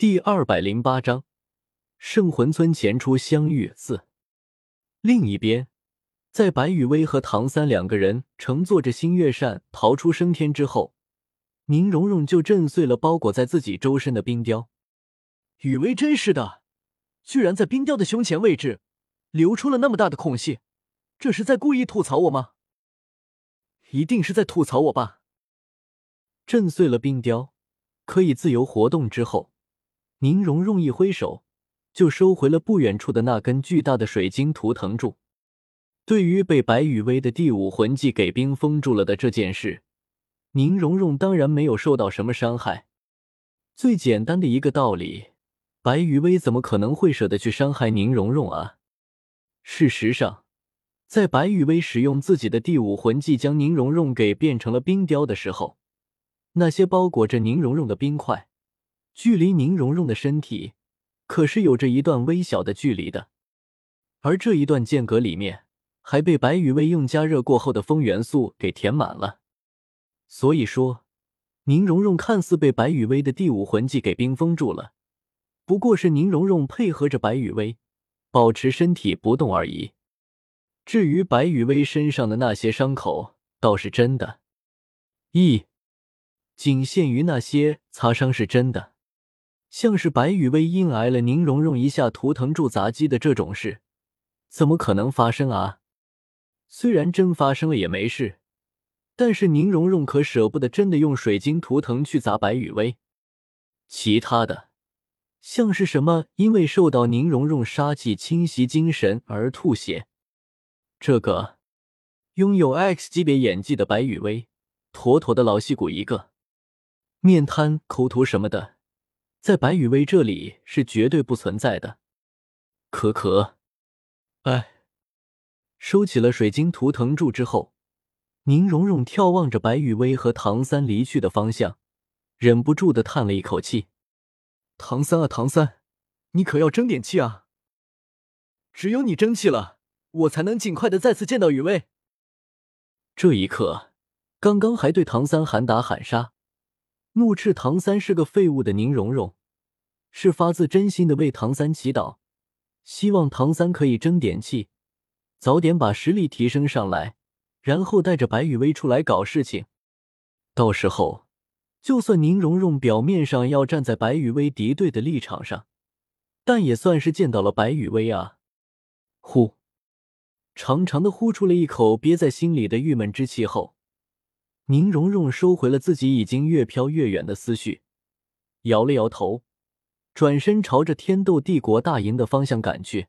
第二百零八章，圣魂村前出相遇四。另一边，在白雨薇和唐三两个人乘坐着星月扇逃出升天之后，宁荣荣就震碎了包裹在自己周身的冰雕。雨薇真是的，居然在冰雕的胸前位置留出了那么大的空隙，这是在故意吐槽我吗？一定是在吐槽我吧。震碎了冰雕，可以自由活动之后。宁荣荣一挥手，就收回了不远处的那根巨大的水晶图腾柱。对于被白羽薇的第五魂技给冰封住了的这件事，宁荣荣当然没有受到什么伤害。最简单的一个道理，白羽薇怎么可能会舍得去伤害宁荣荣啊？事实上，在白羽薇使用自己的第五魂技将宁荣荣给变成了冰雕的时候，那些包裹着宁荣荣的冰块。距离宁荣荣的身体可是有着一段微小的距离的，而这一段间隔里面还被白羽薇用加热过后的风元素给填满了。所以说，宁荣荣看似被白羽薇的第五魂技给冰封住了，不过是宁荣荣配合着白羽薇保持身体不动而已。至于白羽薇身上的那些伤口，倒是真的，一仅限于那些擦伤是真的。像是白羽薇硬挨了宁荣荣一下图腾柱砸击的这种事，怎么可能发生啊？虽然真发生了也没事，但是宁荣荣可舍不得真的用水晶图腾去砸白羽薇。其他的，像是什么因为受到宁荣荣杀气侵袭精神而吐血，这个拥有 X 级别演技的白羽薇，妥妥的老戏骨一个，面瘫、抠图什么的。在白雨薇这里是绝对不存在的。可可，哎，收起了水晶图腾柱之后，宁荣荣眺望着白雨薇和唐三离去的方向，忍不住的叹了一口气：“唐三啊，唐三，你可要争点气啊！只有你争气了，我才能尽快的再次见到雨薇。”这一刻，刚刚还对唐三喊打喊杀。怒斥唐三是个废物的宁荣荣，是发自真心的为唐三祈祷，希望唐三可以争点气，早点把实力提升上来，然后带着白雨薇出来搞事情。到时候，就算宁荣荣表面上要站在白雨薇敌对的立场上，但也算是见到了白雨薇啊！呼，长长的呼出了一口憋在心里的郁闷之气后。宁荣荣收回了自己已经越飘越远的思绪，摇了摇头，转身朝着天斗帝国大营的方向赶去。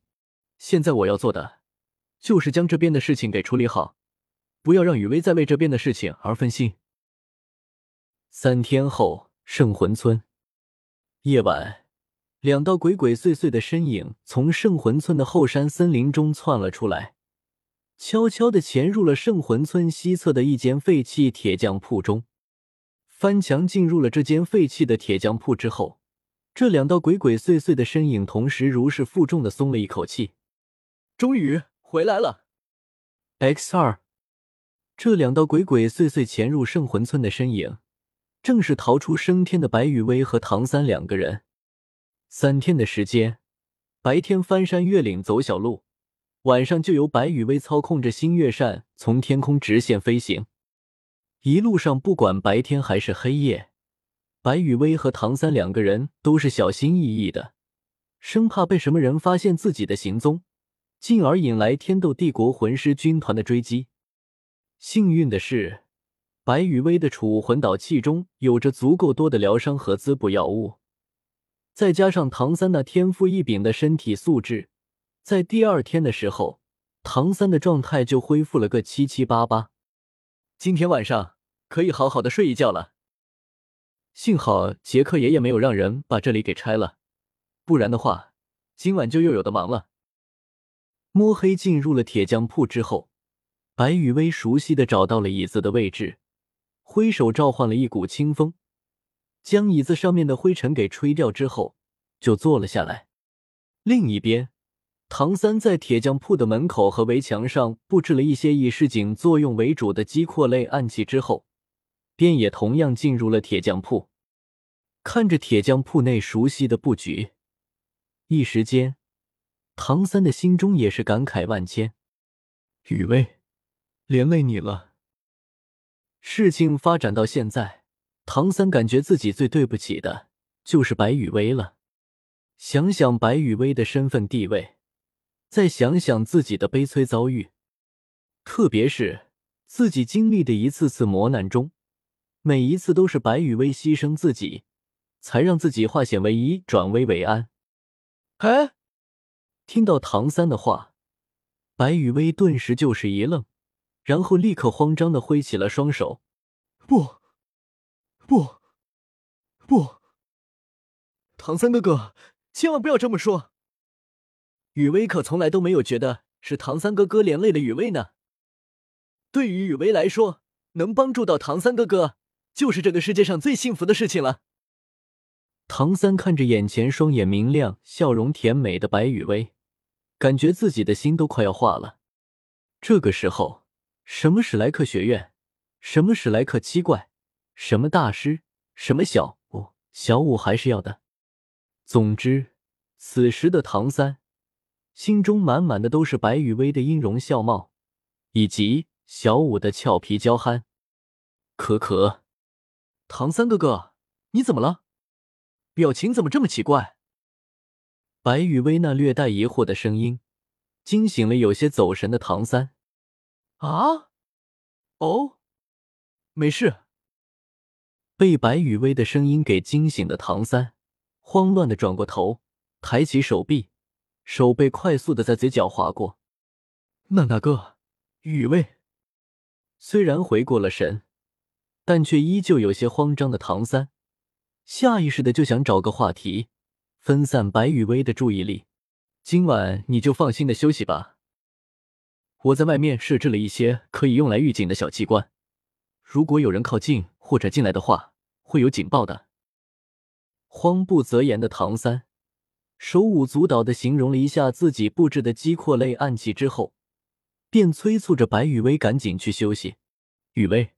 现在我要做的，就是将这边的事情给处理好，不要让雨薇再为这边的事情而分心。三天后，圣魂村夜晚，两道鬼鬼祟祟的身影从圣魂村的后山森林中窜了出来。悄悄地潜入了圣魂村西侧的一间废弃铁匠铺中，翻墙进入了这间废弃的铁匠铺之后，这两道鬼鬼祟祟的身影同时如释负重的松了一口气，终于回来了。X 二，这两道鬼鬼祟祟潜入圣魂村的身影，正是逃出升天的白羽薇和唐三两个人。三天的时间，白天翻山越岭走小路。晚上就由白羽薇操控着星月扇从天空直线飞行，一路上不管白天还是黑夜，白羽薇和唐三两个人都是小心翼翼的，生怕被什么人发现自己的行踪，进而引来天斗帝国魂师军团的追击。幸运的是，白羽薇的储物魂导器中有着足够多的疗伤和滋补药物，再加上唐三那天赋异禀的身体素质。在第二天的时候，唐三的状态就恢复了个七七八八。今天晚上可以好好的睡一觉了。幸好杰克爷爷没有让人把这里给拆了，不然的话，今晚就又有的忙了。摸黑进入了铁匠铺之后，白雨薇熟悉的找到了椅子的位置，挥手召唤了一股清风，将椅子上面的灰尘给吹掉之后，就坐了下来。另一边。唐三在铁匠铺的门口和围墙上布置了一些以示警作用为主的击扩类暗器之后，便也同样进入了铁匠铺。看着铁匠铺内熟悉的布局，一时间，唐三的心中也是感慨万千。雨薇，连累你了。事情发展到现在，唐三感觉自己最对不起的就是白雨薇了。想想白雨薇的身份地位，再想想自己的悲催遭遇，特别是自己经历的一次次磨难中，每一次都是白雨薇牺牲自己。才让自己化险为夷，转危为安。哎，听到唐三的话，白雨薇顿时就是一愣，然后立刻慌张的挥起了双手：“不，不，不！唐三哥哥，千万不要这么说。雨薇可从来都没有觉得是唐三哥哥连累了雨薇呢。对于雨薇来说，能帮助到唐三哥哥，就是这个世界上最幸福的事情了。”唐三看着眼前双眼明亮、笑容甜美的白雨薇，感觉自己的心都快要化了。这个时候，什么史莱克学院，什么史莱克七怪，什么大师，什么小五，小五还是要的。总之，此时的唐三心中满满的都是白雨薇的音容笑貌，以及小五的俏皮娇憨。可可，唐三哥哥，你怎么了？表情怎么这么奇怪？白雨薇那略带疑惑的声音惊醒了有些走神的唐三。啊？哦，没事。被白雨薇的声音给惊醒的唐三慌乱的转过头，抬起手臂，手背快速的在嘴角划过。那那个雨薇虽然回过了神，但却依旧有些慌张的唐三。下意识的就想找个话题分散白雨薇的注意力。今晚你就放心的休息吧。我在外面设置了一些可以用来预警的小机关，如果有人靠近或者进来的话，会有警报的。慌不择言的唐三手舞足蹈的形容了一下自己布置的机括类暗器之后，便催促着白雨薇赶紧去休息。雨薇，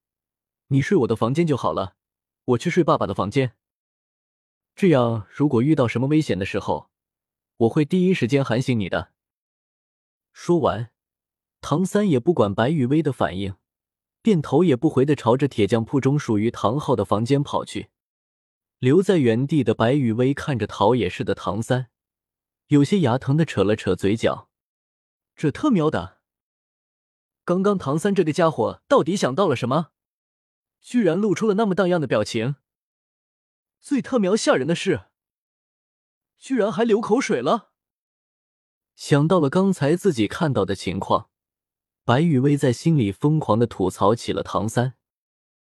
你睡我的房间就好了，我去睡爸爸的房间。这样，如果遇到什么危险的时候，我会第一时间喊醒你的。说完，唐三也不管白雨薇的反应，便头也不回的朝着铁匠铺中属于唐昊的房间跑去。留在原地的白雨薇看着逃也似的唐三，有些牙疼的扯了扯嘴角。这特喵的，刚刚唐三这个家伙到底想到了什么？居然露出了那么荡漾的表情。最特喵吓人的是，居然还流口水了。想到了刚才自己看到的情况，白雨薇在心里疯狂的吐槽起了唐三。